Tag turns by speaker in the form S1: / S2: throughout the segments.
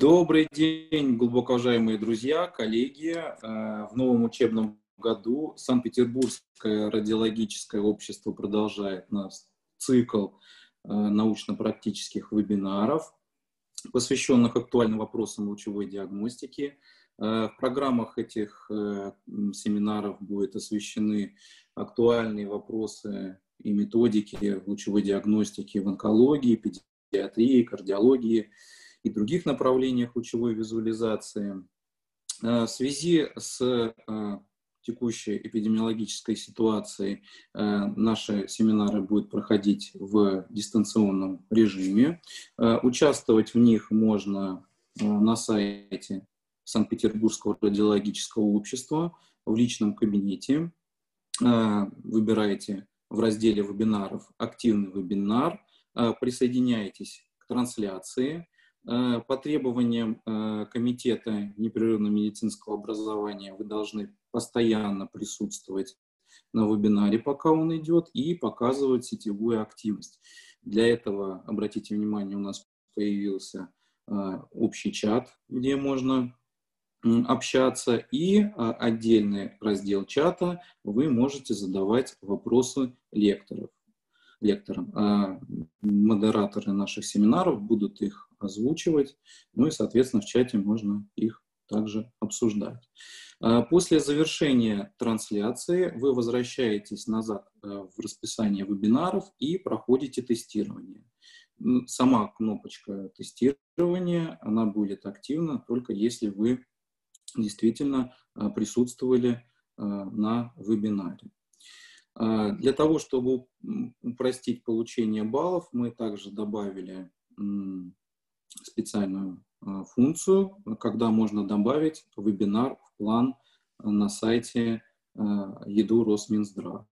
S1: Добрый день, глубоко уважаемые друзья, коллеги. Э, в новом учебном году Санкт-Петербургское радиологическое общество продолжает наш цикл э, научно-практических вебинаров, посвященных актуальным вопросам лучевой диагностики. Э, в программах этих семинаров будут освещены актуальные вопросы и методики лучевой диагностики в онкологии, педиатрии, кардиологии, и других направлениях лучевой визуализации. Э, в связи с э, текущей эпидемиологической ситуацией э, наши семинары будут проходить в дистанционном режиме. Участвовать в них можно на сайте Санкт-Петербургского радиологического общества в личном кабинете. Выбираете в разделе вебинаров «Активный вебинар», присоединяйтесь к трансляции – по требованиям э, Комитета непрерывного медицинского образования вы должны постоянно присутствовать на вебинаре, пока он идет, и показывать сетевую активность. Для этого, обратите внимание, у нас появился э, общий чат, где можно общаться, и отдельный раздел чата вы можете задавать вопросы лекторов лекторам. Модераторы наших семинаров будут их озвучивать, ну и, соответственно, в чате можно их также обсуждать. А после завершения трансляции вы возвращаетесь назад э, в расписание вебинаров и проходите тестирование. Сама кнопочка тестирования, она будет активна только если вы действительно э, присутствовали э, на вебинаре. А, для того, чтобы упростить получение баллов, мы также добавили специальную а, функцию, когда можно добавить вебинар в план на сайте а, Еду Росминздрав.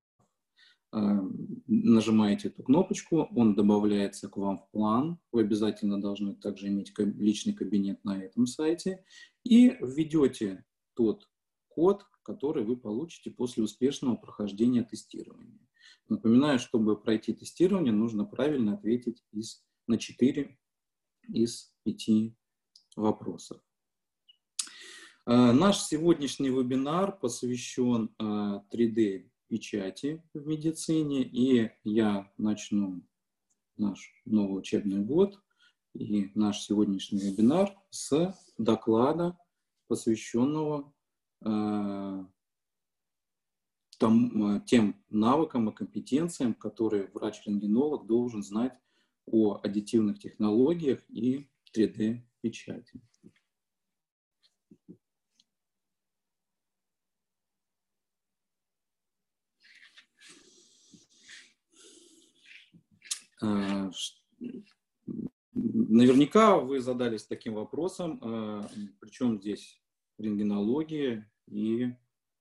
S1: Нажимаете эту кнопочку, он добавляется к вам в план. Вы обязательно должны также иметь личный кабинет на этом сайте. И введете тот код, который вы получите после успешного прохождения тестирования. Напоминаю, чтобы пройти тестирование, нужно правильно ответить из, на 4 из 5 вопросов. Э, наш сегодняшний вебинар посвящен 3D-печати э, в медицине, и я начну наш новый учебный год и наш сегодняшний вебинар с доклада, посвященного Э, там, тем навыкам и компетенциям, которые врач-рентгенолог должен знать о аддитивных технологиях и 3D-печати. Э, наверняка вы задались таким вопросом, причем здесь рентгенология и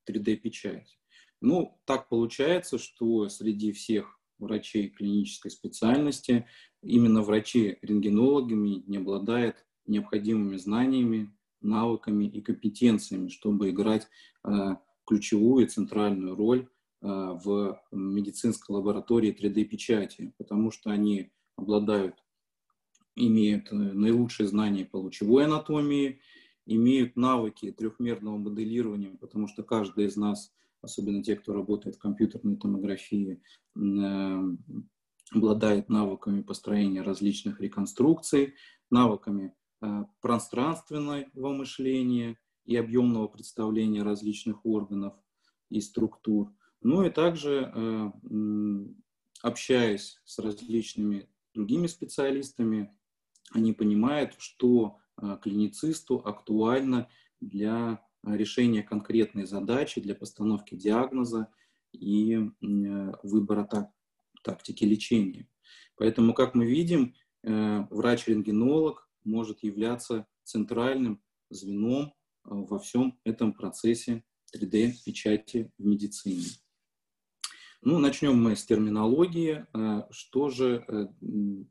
S1: 3D-печать. Ну, так получается, что среди всех врачей клинической специальности. Именно врачи-рентгенологами не обладают необходимыми знаниями, навыками и компетенциями, чтобы играть э, ключевую и центральную роль э, в медицинской лаборатории 3D-печати, потому что они обладают, имеют э, наилучшие знания по лучевой анатомии, имеют навыки трехмерного моделирования, потому что каждый из нас, особенно те, кто работает в компьютерной томографии, э, обладает навыками построения различных реконструкций, навыками э, пространственного мышления и объемного представления различных органов и структур. Ну и также, э, общаясь с различными другими специалистами, они понимают, что клиницисту актуально для решения конкретной задачи, для постановки диагноза и э, выбора так, тактики лечения. Поэтому, как мы видим, э, врач-рентгенолог может являться центральным звеном во всем этом процессе 3D-печати в медицине. Ну, начнем мы с терминологии. Что же,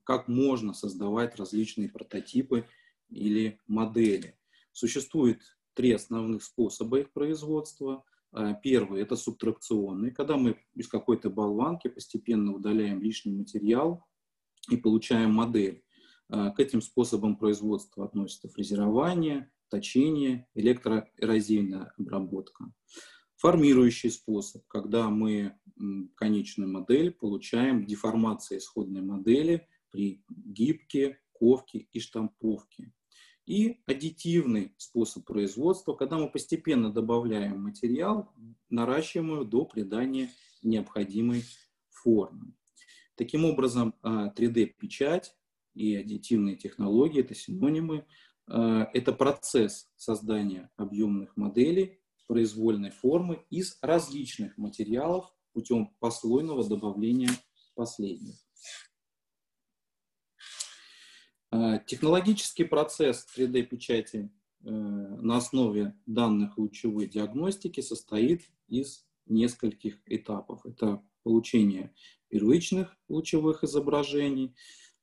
S1: как можно создавать различные прототипы или модели. Существует три основных способа их производства. А, первый – это субтракционный, когда мы из какой-то болванки постепенно удаляем лишний материал и получаем модель. К этим способам производства относятся фрезерование, точение, электроэрозийная обработка. Формирующий способ, когда мы конечную модель получаем деформация исходной модели при гибке, ковке и штамповке. И аддитивный способ производства, когда мы постепенно добавляем материал, наращиваем его до придания необходимой формы. Таким образом, 3D-печать а, и аддитивные технологии – это синонимы. А, это процесс создания объемных моделей произвольной формы из различных материалов путем послойного добавления последних. А, технологический процесс 3D-печати э, на основе данных лучевой диагностики состоит из нескольких этапов. Это получение первичных лучевых изображений,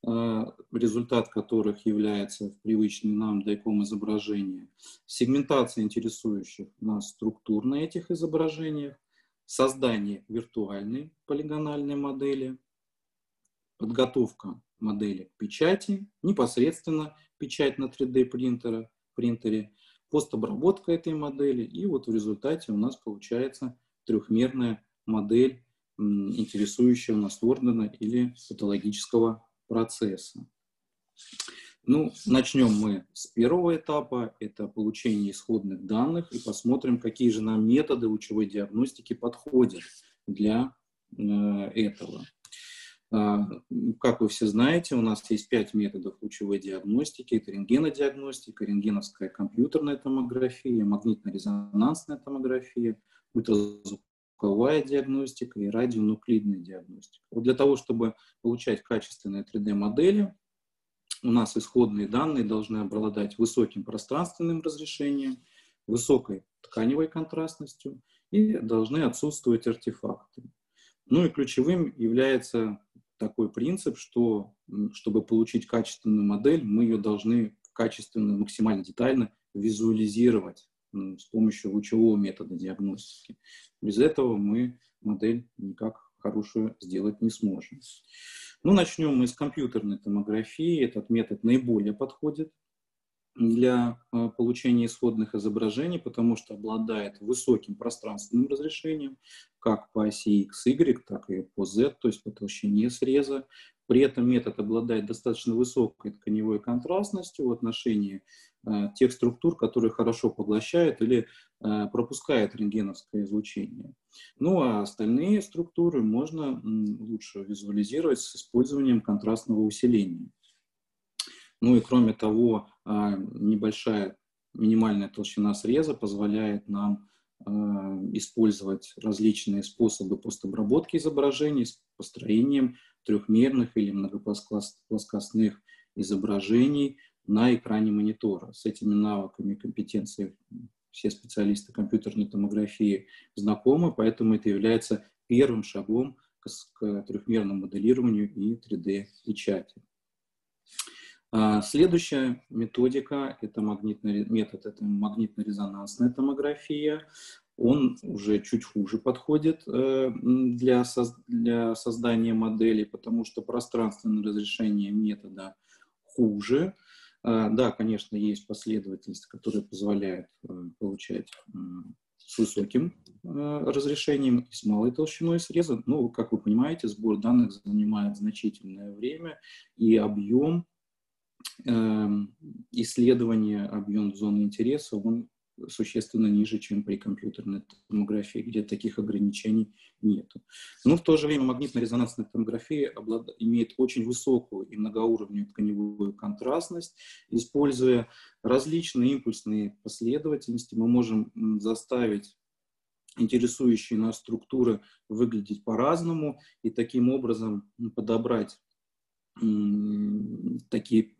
S1: э, результат которых является в привычный нам дайком изображения, сегментация интересующих нас структур на этих изображениях, создание виртуальной полигональной модели, подготовка модели печати, непосредственно печать на 3D принтера, принтере, постобработка этой модели, и вот в результате у нас получается трехмерная модель интересующего нас органа или патологического процесса. Ну, начнем мы с первого этапа, это получение исходных данных, и посмотрим, какие же нам методы лучевой диагностики подходят для э, этого. А, как вы все знаете, у нас есть пять методов лучевой диагностики. Это рентгенодиагностика, рентгеновская компьютерная томография, магнитно-резонансная томография, ультразвуковая диагностика и радионуклидная диагностика. Вот для того, чтобы получать качественные 3D-модели, у нас исходные данные должны обладать высоким пространственным разрешением, высокой тканевой контрастностью и должны отсутствовать артефакты. Ну и ключевым является такой принцип, что чтобы получить качественную модель, мы ее должны качественно, максимально детально визуализировать с помощью лучевого метода диагностики. Без этого мы модель никак хорошую сделать не сможем. Ну, начнем мы с компьютерной томографии. Этот метод наиболее подходит для э, получения исходных изображений, потому что обладает высоким пространственным разрешением, как по оси X, Y, так и по Z, то есть по толщине среза. При этом метод обладает достаточно высокой тканевой контрастностью в отношении э, тех структур, которые хорошо поглощают или э, пропускают рентгеновское излучение. Ну а остальные структуры можно лучше визуализировать с использованием контрастного усиления. Ну и кроме того, а, небольшая минимальная толщина среза позволяет нам а, использовать различные способы постобработки изображений с построением трехмерных или многоплоскостных изображений на экране монитора. С этими навыками компетенции все специалисты компьютерной томографии знакомы, поэтому это является первым шагом к, к трехмерному моделированию и 3D-печати. А, следующая методика, это магнитный метод, это магнитно-резонансная томография. Он уже чуть хуже подходит э, для, для создания модели, потому что пространственное разрешение метода хуже. А, да, конечно, есть последовательность, которая позволяет э, получать с высоким э, разрешением и с малой толщиной среза. Но, как вы понимаете, сбор данных занимает значительное время, и объем исследование объем зоны интереса, он существенно ниже, чем при компьютерной томографии, где таких ограничений нет. Но в то же время магнитно-резонансная томография облад... имеет очень высокую и многоуровневую тканевую контрастность. Используя различные импульсные последовательности, мы можем заставить интересующие нас структуры выглядеть по-разному и таким образом подобрать такие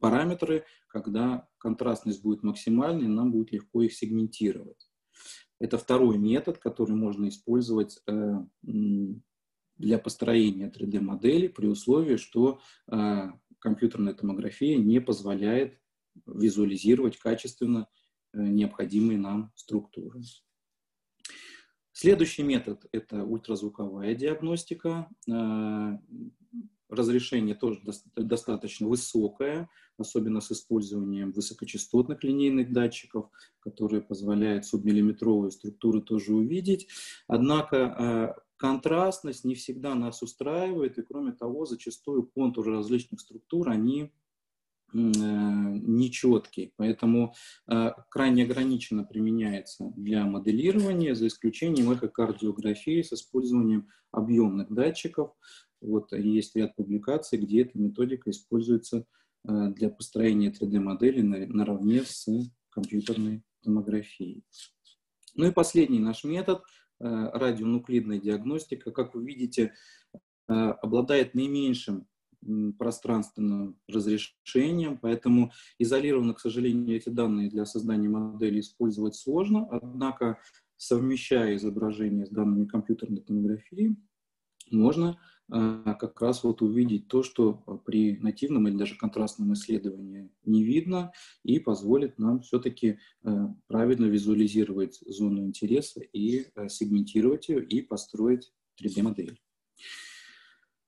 S1: параметры, когда контрастность будет максимальной, нам будет легко их сегментировать. Это второй метод, который можно использовать э, для построения 3D-модели при условии, что э, компьютерная томография не позволяет визуализировать качественно э, необходимые нам структуры. Следующий метод – это ультразвуковая диагностика. Разрешение тоже достаточно высокое, особенно с использованием высокочастотных линейных датчиков, которые позволяют субмиллиметровые структуры тоже увидеть. Однако контрастность не всегда нас устраивает, и кроме того, зачастую контуры различных структур, они нечеткий, поэтому крайне ограниченно применяется для моделирования, за исключением эхокардиографии с использованием объемных датчиков. Вот есть ряд публикаций, где эта методика используется для построения 3D-модели наравне с компьютерной томографией. Ну и последний наш метод – радионуклидная диагностика. Как вы видите, обладает наименьшим пространственным разрешением, поэтому изолированно, к сожалению, эти данные для создания модели использовать сложно, однако совмещая изображение с данными компьютерной томографии, можно как раз вот увидеть то, что при нативном или даже контрастном исследовании не видно, и позволит нам все-таки а, правильно визуализировать зону интереса и а, сегментировать ее и построить 3D-модель.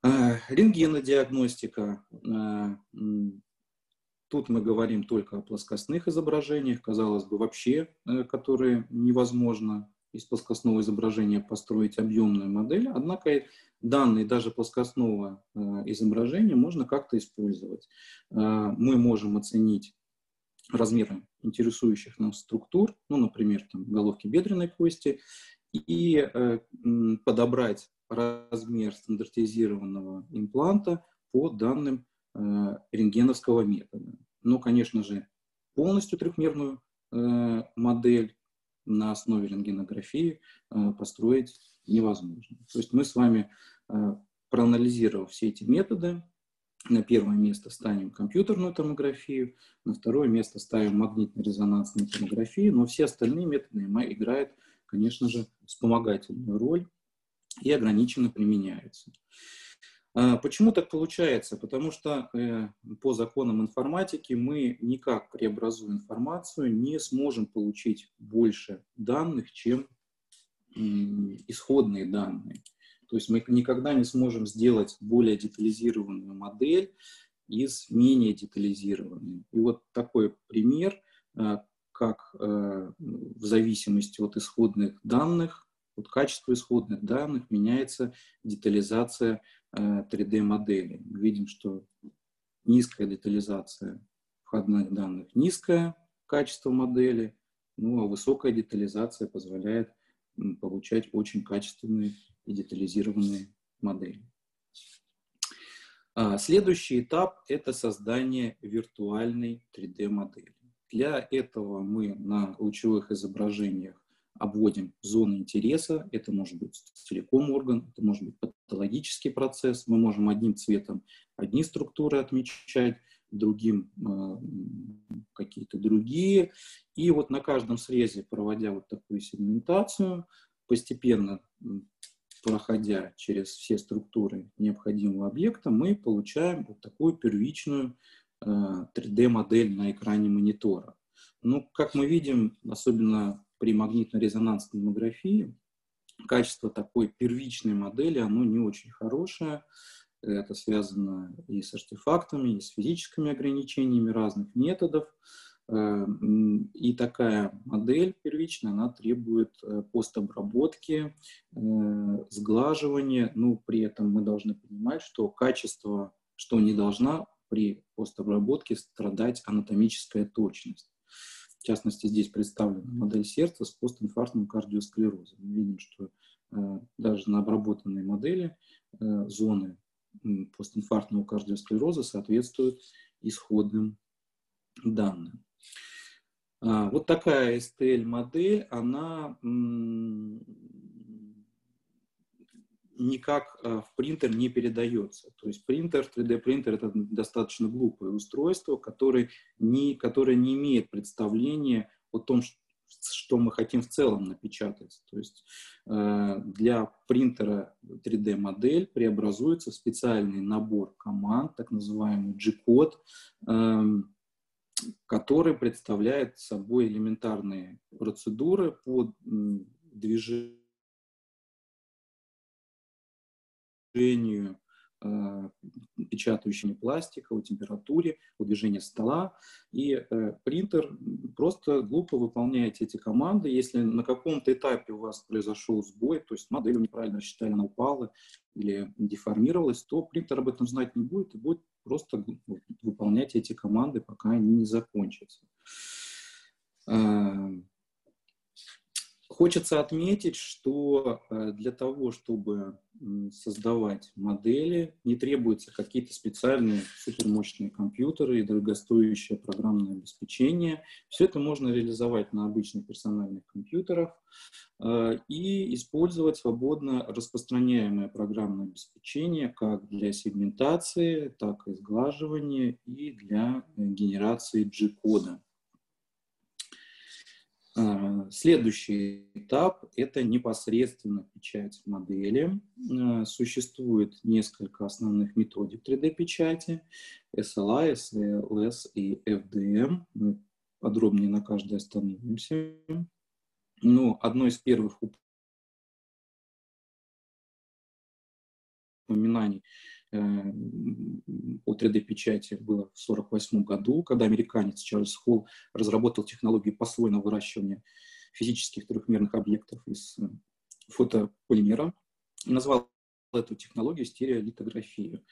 S1: Э, рентгенодиагностика. Тут мы говорим только о плоскостных изображениях, казалось бы, вообще, которые невозможно из плоскостного изображения построить объемную модель, однако данные даже плоскостного изображения можно как-то использовать. Мы можем оценить размеры интересующих нас структур, ну, например, там, головки бедренной кости, и подобрать размер стандартизированного импланта по данным э, рентгеновского метода. Но, конечно же, полностью трехмерную э, модель на основе рентгенографии э, построить невозможно. То есть мы с вами, э, проанализировав все эти методы, на первое место ставим компьютерную томографию, на второе место ставим магнитно-резонансную томографию, но все остальные методы играют, конечно же, вспомогательную роль и ограниченно применяются. А, почему так получается? Потому что э, по законам информатики мы никак преобразуя информацию не сможем получить больше данных, чем исходные данные. То есть мы никогда не сможем сделать более детализированную модель из менее детализированной. И вот такой пример, а, как э, в зависимости от исходных данных от качества исходных данных меняется детализация 3D-модели. Э, Мы видим, что низкая детализация входных данных, низкое качество модели, ну а высокая детализация позволяет получать очень качественные и детализированные модели. А, следующий этап – это создание виртуальной 3D-модели. Для этого мы на лучевых изображениях обводим зоны интереса. Это может быть целиком орган, это может быть патологический процесс. Мы можем одним цветом одни структуры отмечать, другим э, какие-то другие. И вот на каждом срезе, проводя вот такую сегментацию, постепенно проходя через все структуры необходимого объекта, мы получаем вот такую первичную 3D-модель э, на экране монитора. Ну, как мы видим, особенно при магнитно-резонансной томографии качество такой первичной модели, оно не очень хорошее. Это связано и с артефактами, и с физическими ограничениями разных методов. Э, и такая модель первичная, она требует э, постобработки, э, сглаживания. Ну, при этом мы должны понимать, что качество, что не должна при постобработке страдать анатомическая точность. В частности, здесь представлена модель сердца с постинфарктным кардиосклерозом. Мы видим, что даже на обработанной модели зоны постинфарктного кардиосклероза соответствуют исходным данным. А, вот такая STL-модель, она никак э, в принтер не передается. То есть принтер, 3D-принтер – это достаточно глупое устройство, которое не, которое не имеет представления о том, что мы хотим в целом напечатать. То есть э, для принтера 3D-модель преобразуется специальный набор команд, так называемый G-код, э, который представляет собой элементарные процедуры по движению печатающего пластика, о температуре, о движении стола. И э, принтер просто глупо выполняет эти команды. Если на каком-то этапе у вас произошел сбой, то есть модель неправильно рассчитали, она упала или деформировалась, то принтер об этом знать не будет и будет просто выполнять эти команды, пока они не закончатся. Хочется отметить, что э, для того, чтобы создавать модели, не требуются какие-то специальные супермощные компьютеры и дорогостоящее программное обеспечение. Все это можно реализовать на обычных персональных компьютерах э, и использовать свободно распространяемое программное обеспечение как для сегментации, так и сглаживания и для э, генерации G-кода. А, следующий этап – это непосредственно печать модели. А, существует несколько основных методик 3D-печати – SLI, SLS и FDM. Мы подробнее на каждой остановимся. Ну, одно из первых упоминаний Э, о 3D-печати было в 1948 году, когда американец Чарльз Холл разработал технологию послойного выращивания физических трехмерных объектов из э, фотополимера и назвал эту технологию стереолитографию.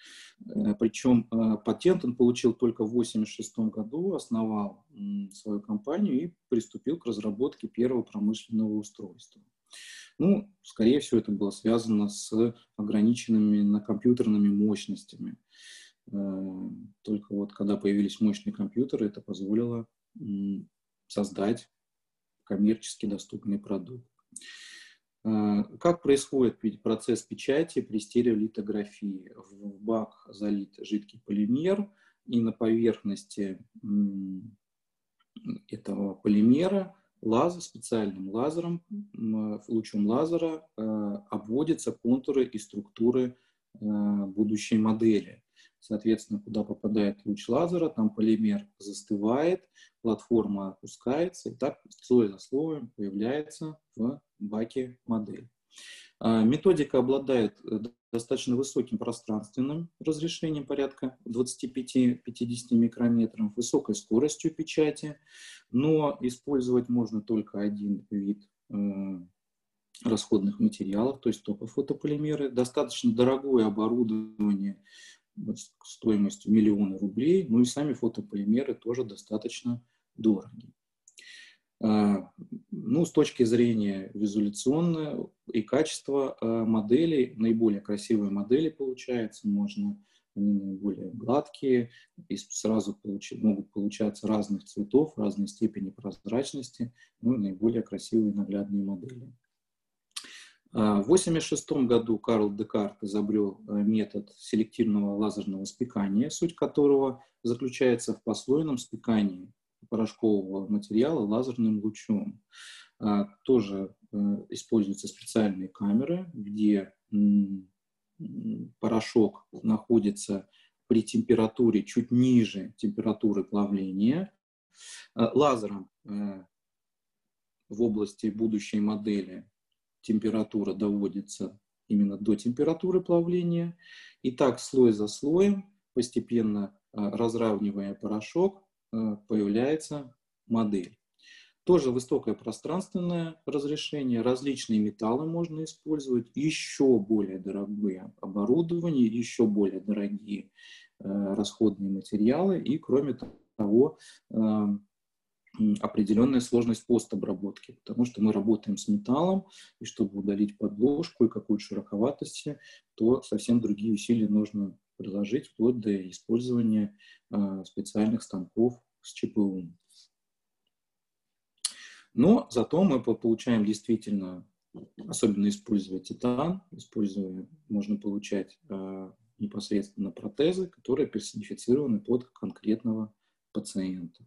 S1: Э, Причем патент он получил только в 1986 году, основал свою компанию и приступил к разработке первого промышленного устройства. Ну, скорее всего, это было связано с ограниченными на компьютерными мощностями. Э, только вот когда появились мощные компьютеры, это позволило создать коммерчески доступный продукт. Э, как происходит процесс печати при стереолитографии? В бак залит жидкий полимер, и на поверхности этого полимера лазер, специальным лазером, лучом лазера э, обводятся контуры и структуры э, будущей модели. Соответственно, куда попадает луч лазера, там полимер застывает, платформа опускается, и так слой за слоем появляется в баке модель. А, методика обладает э, достаточно высоким пространственным разрешением, порядка 25-50 микрометров, высокой скоростью печати, но использовать можно только один вид э, расходных материалов, то есть топофотополимеры. Достаточно дорогое оборудование стоимостью миллиона рублей, ну и сами фотополимеры тоже достаточно дорогие. А, ну, с точки зрения визуляционной и качества а, моделей, наиболее красивые модели получаются, можно, они наиболее гладкие, и сразу получ, могут получаться разных цветов, разной степени прозрачности, ну и наиболее красивые наглядные модели. А, в 1986 году Карл Декарт изобрел метод селективного лазерного спекания, суть которого заключается в послойном спекании порошкового материала лазерным лучом. А, тоже э, используются специальные камеры, где порошок находится при температуре чуть ниже температуры плавления. А, лазером э, в области будущей модели температура доводится именно до температуры плавления. И так слой за слоем, постепенно а, разравнивая порошок, появляется модель. Тоже высокое пространственное разрешение, различные металлы можно использовать, еще более дорогое оборудование, еще более дорогие э, расходные материалы и, кроме того, э, определенная сложность постобработки, потому что мы работаем с металлом, и чтобы удалить подложку и какую-то широковатость, то совсем другие усилия нужно приложить вплоть до использования а, специальных станков с ЧПУ. Но зато мы получаем действительно, особенно используя титан, используя, можно получать э, непосредственно протезы, которые персонифицированы под конкретного пациента.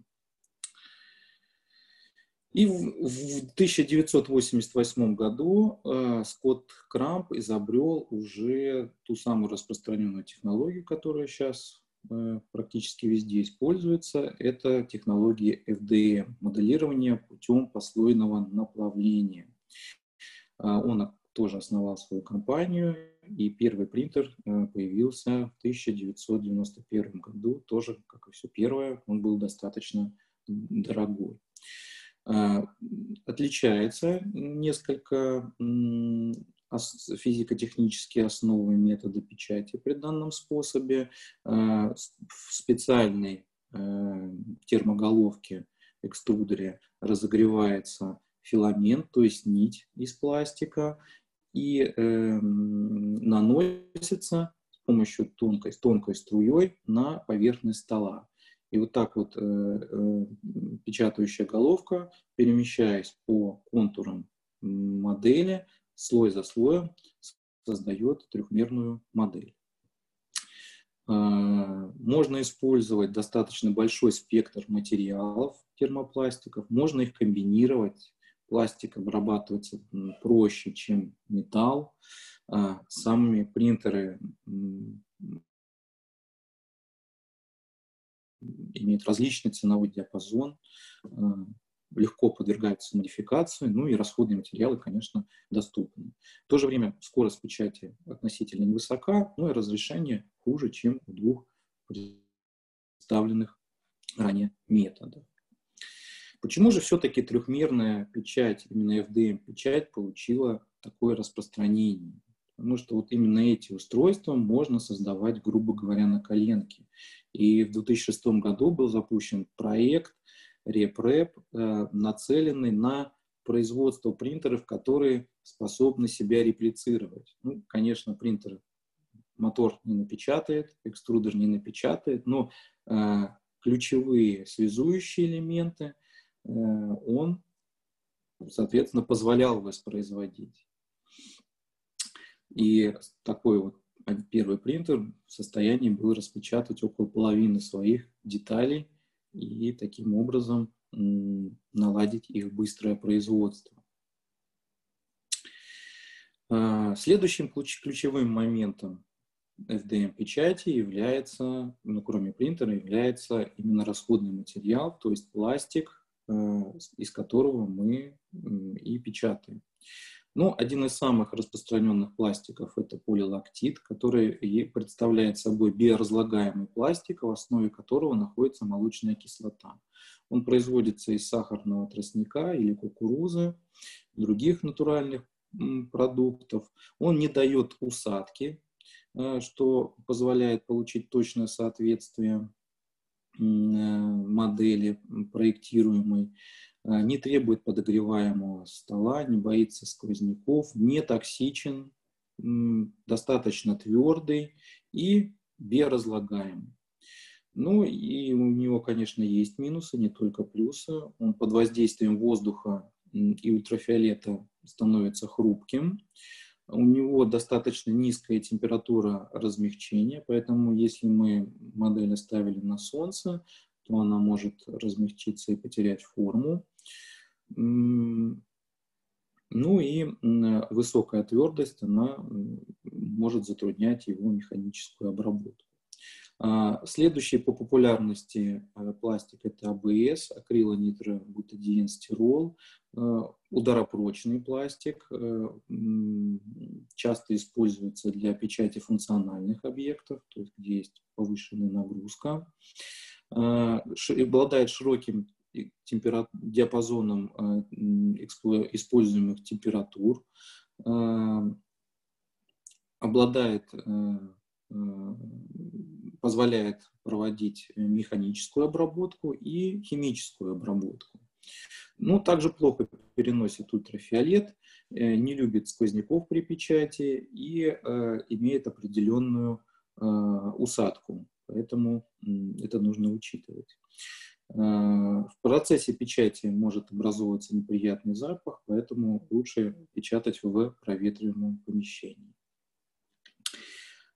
S1: И в, в 1988 году э, Скотт Крамп изобрел уже ту самую распространенную технологию, которая сейчас э, практически везде используется. Это технология FDM, моделирование путем послойного наплавления. Э, он тоже основал свою компанию и первый принтер появился в 1991 году, тоже, как и все первое, он был достаточно дорогой. Отличается несколько физико-технические основы метода печати при данном способе. В специальной термоголовке экструдере разогревается филамент, то есть нить из пластика, и э, наносится с помощью тонкой, тонкой струей на поверхность стола. И вот так вот э, э, печатающая головка, перемещаясь по контурам модели, слой за слоем, создает трехмерную модель. Э, можно использовать достаточно большой спектр материалов термопластиков, можно их комбинировать пластик обрабатывается проще, чем металл. А, самые принтеры имеют различный ценовой диапазон, а, легко подвергаются модификации, ну и расходные материалы, конечно, доступны. В то же время скорость печати относительно невысока, но и разрешение хуже, чем у двух представленных ранее методов. Почему же все-таки трехмерная печать, именно FDM-печать, получила такое распространение? Потому что вот именно эти устройства можно создавать, грубо говоря, на коленке. И в 2006 году был запущен проект RepRep, э, нацеленный на производство принтеров, которые способны себя реплицировать. Ну, конечно, принтер мотор не напечатает, экструдер не напечатает, но э, ключевые связующие элементы Э, он, соответственно, позволял воспроизводить. И такой вот первый принтер в состоянии был распечатать около половины своих деталей и таким образом наладить их быстрое производство. А, следующим ключевым моментом FDM-печати является, ну, кроме принтера, является именно расходный материал, то есть пластик, Э, из которого мы и печатаем. Ну, один из самых распространенных пластиков – это полилактит, который представляет собой биоразлагаемый пластик, в основе которого находится молочная кислота. Он производится из сахарного тростника или кукурузы, других натуральных продуктов. Он не дает усадки, э, что позволяет получить точное соответствие Э, модели проектируемой, не требует подогреваемого стола, не боится сквозняков, не токсичен, достаточно твердый и биоразлагаемый. Ну и у него, конечно, есть минусы, не только плюсы. Он под воздействием воздуха и ультрафиолета становится хрупким. У него достаточно низкая температура размягчения, поэтому если мы модель оставили на солнце, то она может размягчиться и потерять форму. Ну и высокая твердость, она может затруднять его механическую обработку. А, следующий по популярности э, пластик – это АБС, акрилонитробутадиенстирол, э, ударопрочный пластик, э, часто используется для печати функциональных объектов, то есть где есть повышенная нагрузка, обладает широким диапазоном используемых температур, обладает позволяет проводить механическую обработку и химическую обработку. Ну, также плохо переносит ультрафиолет, э, не любит сквозняков при печати и э, имеет определенную э, усадку, поэтому это нужно учитывать. Э, в процессе печати может образовываться неприятный запах, поэтому лучше печатать в проветриваемом помещении.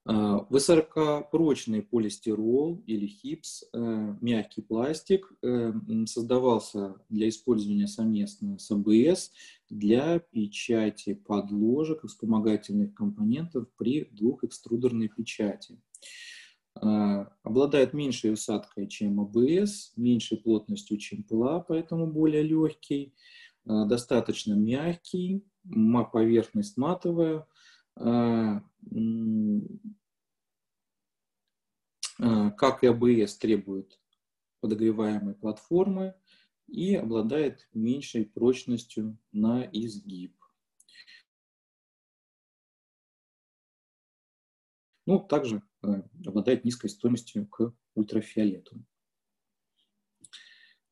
S1: А, высокопрочный полистирол или хипс, э, мягкий пластик, э, создавался для использования совместно с АБС для печати подложек и вспомогательных компонентов при двухэкструдерной печати. А, обладает меньшей усадкой, чем АБС, меньшей плотностью, чем ПЛА, поэтому более легкий, а, достаточно мягкий, поверхность матовая, как и ABS требует подогреваемой платформы и обладает меньшей прочностью на изгиб. Ну, также обладает низкой стоимостью к ультрафиолету.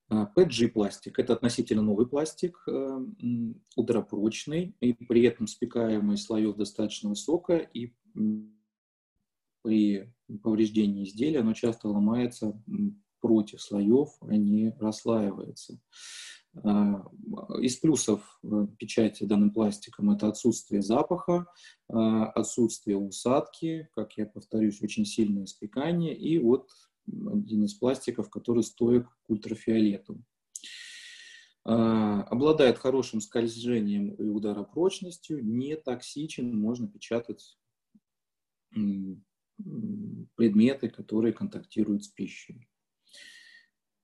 S1: PG пластик – это относительно новый пластик, э, ударопрочный, и при этом спекаемость слоев достаточно высокая, и при повреждении изделия оно часто ломается против слоев, а не расслаивается. А, из плюсов э, печати данным пластиком это отсутствие запаха, а, отсутствие усадки, как я повторюсь, очень сильное спекание, и вот один из пластиков, который стоит к ультрафиолету. А, обладает хорошим скольжением и ударопрочностью, не токсичен, можно печатать предметы, которые контактируют с пищей.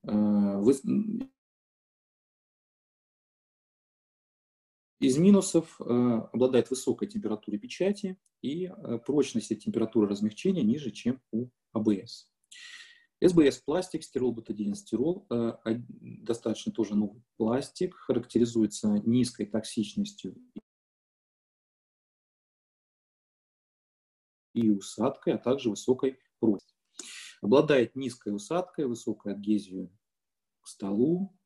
S1: А, из минусов а, обладает высокой температурой печати и прочность и температура размягчения ниже, чем у АБС. СБС пластик, стирол, бутадилин, стирол, э, достаточно тоже новый пластик, характеризуется низкой токсичностью и усадкой, а также высокой прочностью. Обладает низкой усадкой, высокой адгезией к столу, э,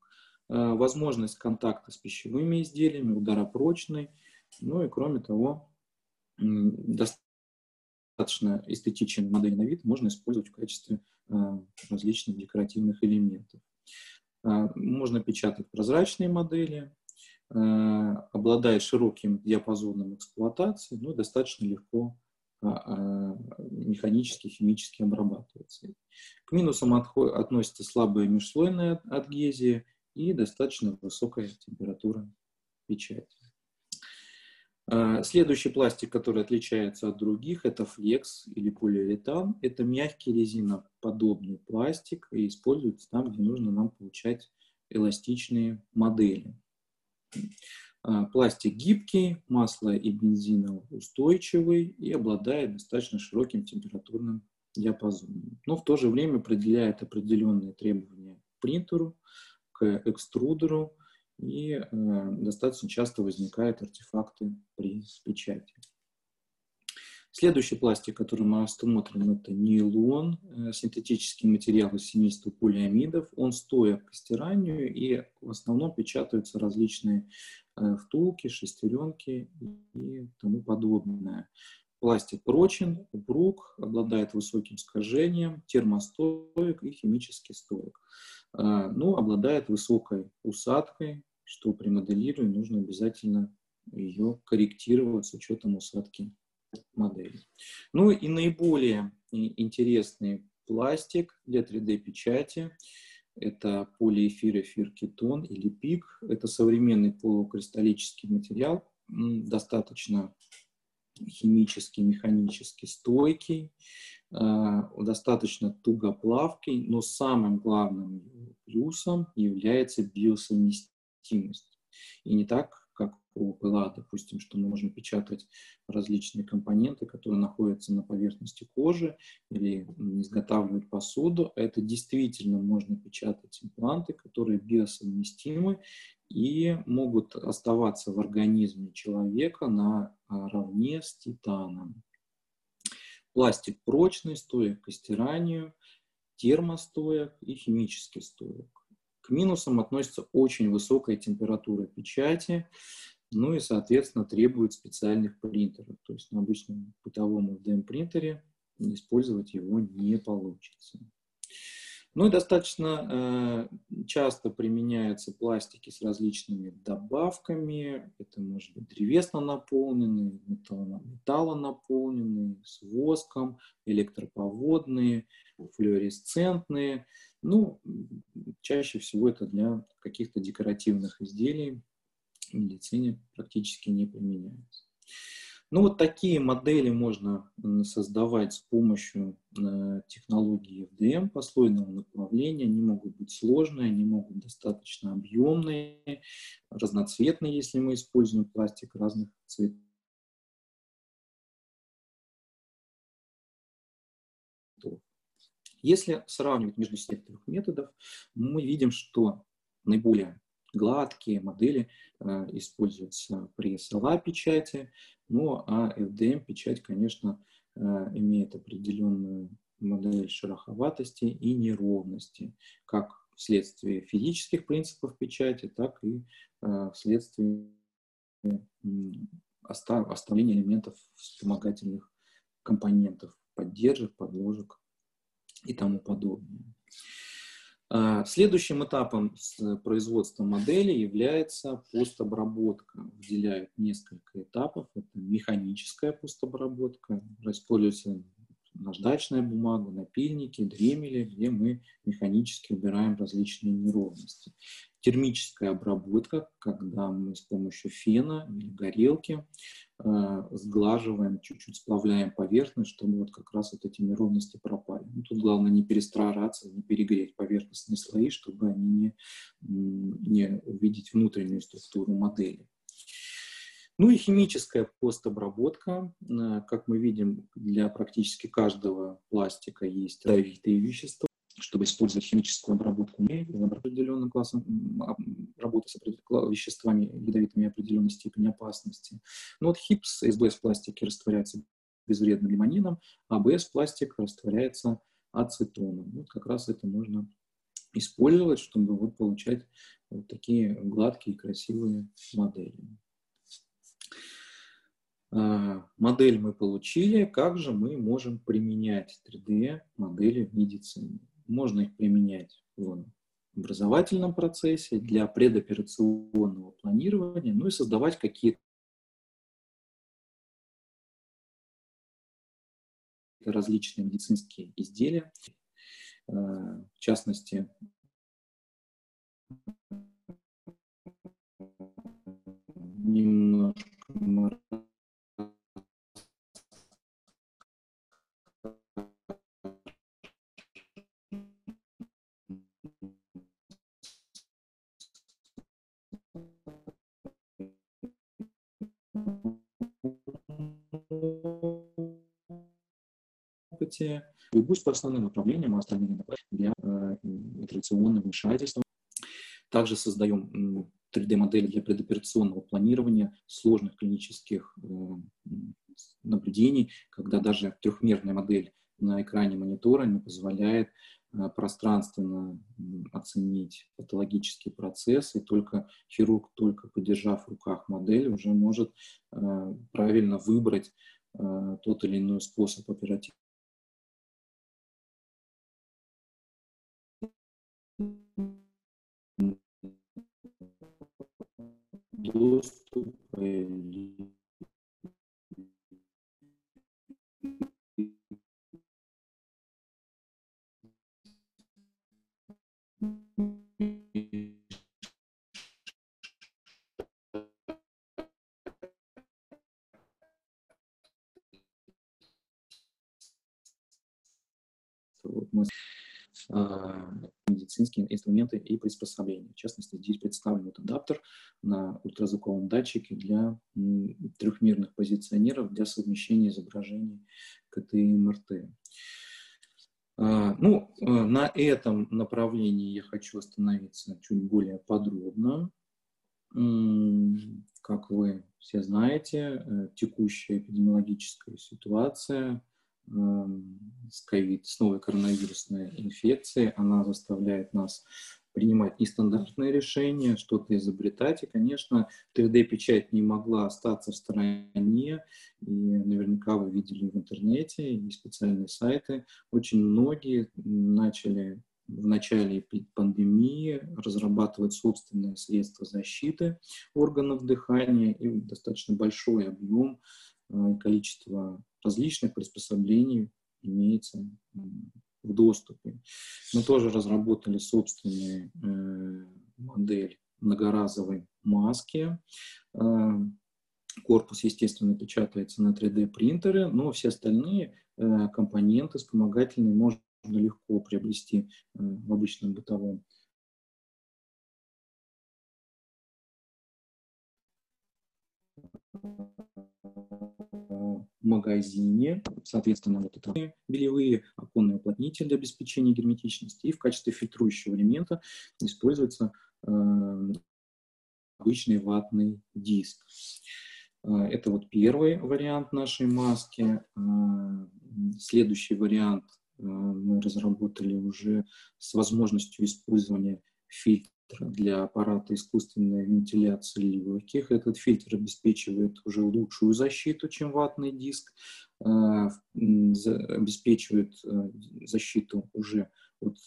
S1: возможность контакта с пищевыми изделиями, ударопрочный, ну и кроме того, достаточно эстетичен модель на вид, можно использовать в качестве Э, различных декоративных элементов. Э, можно печатать прозрачные модели, э, обладает широким диапазоном эксплуатации, но достаточно легко механически, химически обрабатывается. К минусам относится слабая межслойная адгезия и достаточно высокая температура печати. А, следующий пластик, который отличается от других, это флекс или полиуретан. Это мягкий резиноподобный пластик и используется там, где нужно нам получать эластичные модели. А, пластик гибкий, масло и бензиноустойчивый и обладает достаточно широким температурным диапазоном. Но в то же время определяет определенные требования к принтеру, к экструдеру, и э, достаточно часто возникают артефакты при печати. Следующий пластик, который мы рассмотрим, это нейлон, э, синтетический материал из семейства полиамидов. Он стоит к стиранию и в основном печатаются различные э, втулки, шестеренки и тому подобное. Пластик прочен, упруг, обладает высоким скольжением, термостоек и химически стоек. А, ну, обладает высокой усадкой, что при моделировании нужно обязательно ее корректировать с учетом усадки модели. Ну и наиболее интересный пластик для 3D-печати – это полиэфир кетон или ПИК. Это современный полукристаллический материал, достаточно химически, механически стойкий, достаточно тугоплавкий, но самым главным плюсом является биосовместимость. И не так, как у ПЛА, допустим, что мы можем печатать различные компоненты, которые находятся на поверхности кожи или изготавливать посуду. Это действительно можно печатать импланты, которые биосовместимы и могут оставаться в организме человека на равне с титаном. Пластик прочный, стоек к стиранию, термостоек и химический стоек. К минусам относится очень высокая температура печати, ну и, соответственно, требует специальных принтеров. То есть на обычном бытовом FDM-принтере использовать его не получится. Ну и достаточно э, часто применяются пластики с различными добавками. Это может быть древесно наполненные, металло наполненные, с воском, электроповодные, флуоресцентные. Ну, чаще всего это для каких-то декоративных изделий в медицине практически не применяется. Ну вот такие модели можно создавать с помощью э, технологии FDM послойного направления. Они могут быть сложные, они могут быть достаточно объемные, разноцветные, если мы используем пластик разных цветов. Если сравнивать между секторных методов, мы видим, что наиболее гладкие модели э, используются при SLA-печати, ну а FDM-печать, конечно, э, имеет определенную модель шероховатости и неровности, как вследствие физических принципов печати, так и э, вследствие оставления элементов вспомогательных компонентов, поддержек, подложек и тому подобное. А, следующим этапом производства модели является постобработка. Выделяют несколько этапов. Это механическая постобработка. Используется наждачная бумага, напильники, дремели, где мы механически убираем различные неровности. Термическая обработка, когда мы с помощью фена или горелки э, сглаживаем, чуть-чуть сплавляем поверхность, чтобы вот как раз вот эти неровности пропали. Ну, тут главное не перестараться, не перегреть поверхностные слои, чтобы они не, не увидеть внутреннюю структуру модели. Ну и химическая постобработка. Э, как мы видим, для практически каждого пластика есть ядовитые вещества. Чтобы использовать химическую обработку определенным классом работы с веществами ядовитыми определенной степени опасности. Ну вот ХИПС, СБС в пластике растворяется безвредным лимонином, а АБС пластик растворяется ацетоном. Вот как раз это можно использовать, чтобы вот получать вот такие гладкие красивые модели. А, модель мы получили, как же мы можем применять 3D-модели в медицине? Можно их применять в образовательном процессе, для предоперационного планирования, ну и создавать какие-то различные медицинские изделия, а, в частности, немножко опыте. Гусь по основным направлениям, а остальные для э, операционного вмешательства. Также создаем 3D-модели для предоперационного планирования сложных клинических э, наблюдений, когда даже трехмерная модель на экране монитора не позволяет э, пространственно оценить патологический процесс, и только хирург, только подержав в руках модель, уже может э, правильно выбрать тот или иной способ оперативного доступа или вот мы а, медицинские инструменты и приспособления. В частности, здесь представлен вот адаптер на ультразвуковом датчике для трехмерных позиционеров для совмещения изображений КТ и МРТ. А, ну, а, на этом направлении я хочу остановиться чуть более подробно. Как вы все знаете, э, текущая эпидемиологическая ситуация – с ковид, с новой коронавирусной инфекцией. Она заставляет нас принимать нестандартные решения, что-то изобретать. И, конечно, 3D-печать не могла остаться в стороне. И наверняка вы видели в интернете и специальные сайты. Очень многие начали в начале пандемии разрабатывать собственные средства защиты органов дыхания и достаточно большой объем количество различных приспособлений имеется в доступе. Мы тоже разработали собственную э, модель многоразовой маски. Э, корпус, естественно, печатается на 3D принтеры, но все остальные э, компоненты вспомогательные можно легко приобрести в обычном бытовом магазине, соответственно, вот это белевые оконные уплотнители для обеспечения герметичности, и в качестве фильтрующего элемента используется э, обычный ватный диск. Э, это вот первый вариант нашей маски. Э, следующий вариант мы разработали уже с возможностью использования фильтра для аппарата искусственной вентиляции легких. Этот фильтр обеспечивает уже лучшую защиту, чем ватный диск, обеспечивает защиту уже от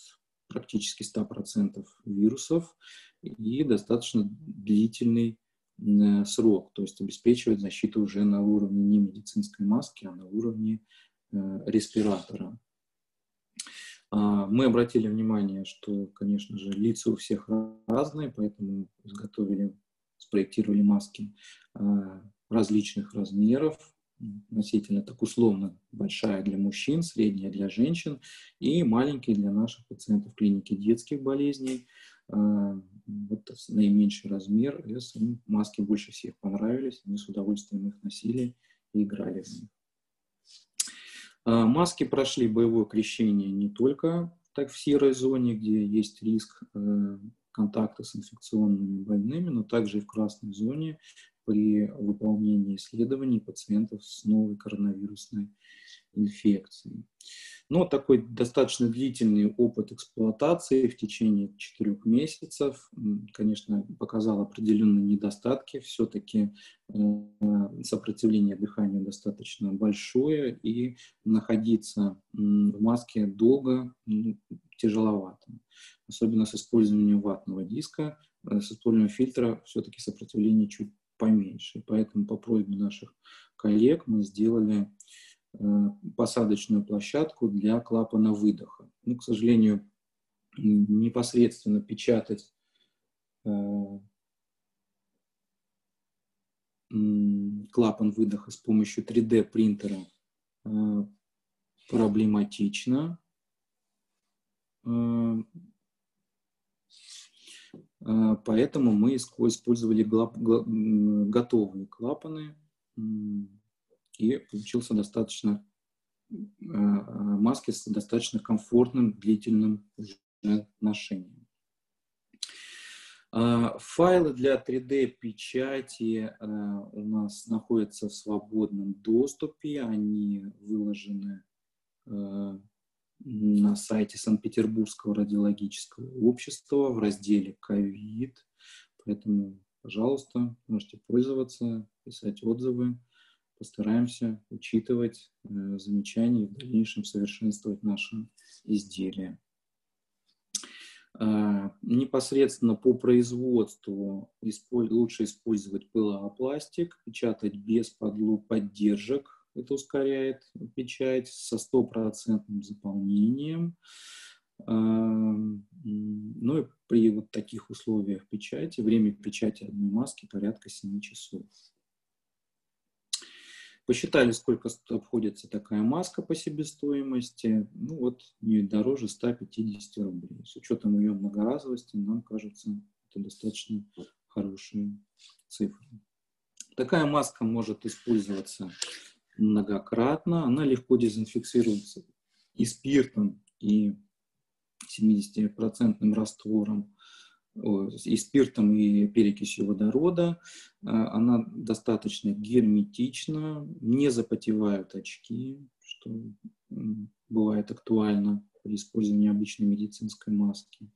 S1: практически 100% вирусов и достаточно длительный Э, срок, то есть обеспечивает защиту уже на уровне не медицинской маски, а на уровне э, респиратора. А, мы обратили внимание, что, конечно же, лица у всех разные, поэтому изготовили, спроектировали маски а, различных размеров, относительно так условно большая для мужчин, средняя для женщин и маленькие для наших пациентов клиники детских болезней. А, вот наименьший размер S. Маски больше всех понравились. Мы с удовольствием их носили и играли в них. А, маски прошли боевое крещение не только так в серой зоне, где есть риск э, контакта с инфекционными больными, но также и в красной зоне при выполнении исследований пациентов с новой коронавирусной инфекцией. Но такой достаточно длительный опыт эксплуатации в течение четырех месяцев, конечно, показал определенные недостатки. Все-таки э, сопротивление дыханию достаточно большое, и находиться в маске долго тяжеловато. Особенно с использованием ватного диска, э, с использованием фильтра все-таки сопротивление чуть поменьше. Поэтому по просьбе наших коллег мы сделали Э, посадочную площадку для клапана выдоха. Ну, к сожалению, непосредственно печатать э, клапан выдоха с помощью 3D принтера э, проблематично. Поэтому мы использовали готовые клапаны и получился достаточно э, маски с достаточно комфортным длительным ношением. А, файлы для 3D-печати э, у нас находятся в свободном доступе. Они выложены на сайте Санкт-Петербургского радиологического общества в разделе «Ковид». Поэтому, пожалуйста, можете пользоваться, писать отзывы постараемся учитывать э, замечания и в дальнейшем совершенствовать наше изделие. Э, непосредственно по производству лучше использовать пылопластик, печатать без подлуп поддержек, это ускоряет печать со стопроцентным заполнением. Э, ну и при вот таких условиях печати, время печати одной маски порядка 7 часов. Посчитали, сколько обходится такая маска по себестоимости. Ну вот не дороже 150 рублей. С учетом ее многоразовости, нам кажется, это достаточно хорошие цифры. Такая маска может использоваться многократно. Она легко дезинфицируется и спиртом, и 70% раствором и спиртом, и перекисью водорода. А, она достаточно герметична, не запотевают очки, что бывает актуально при использовании обычной медицинской маски.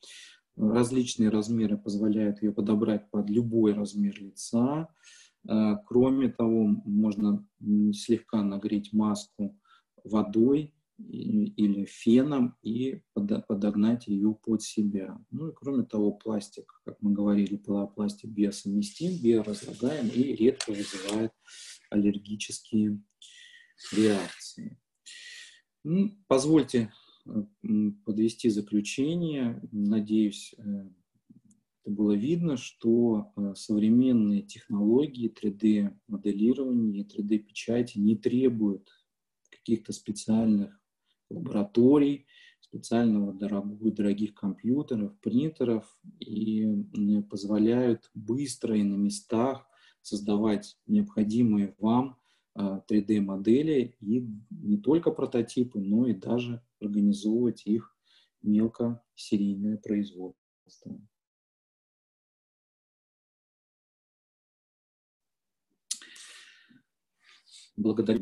S1: Различные размеры позволяют ее подобрать под любой размер лица. А, кроме того, можно слегка нагреть маску водой или феном и подогнать ее под себя. Ну и кроме того, пластик, как мы говорили, пилопластик биосовместим, биоразлагаем и редко вызывает аллергические реакции. Ну, позвольте э, подвести заключение. Надеюсь, э, это было видно, что э, современные технологии 3D-моделирования и 3D-печати не требуют каких-то специальных лабораторий, специального дорогих, дорогих компьютеров, принтеров и позволяют быстро и на местах создавать необходимые вам 3D-модели и не только прототипы, но и даже организовывать их мелкосерийное производство. Благодарю.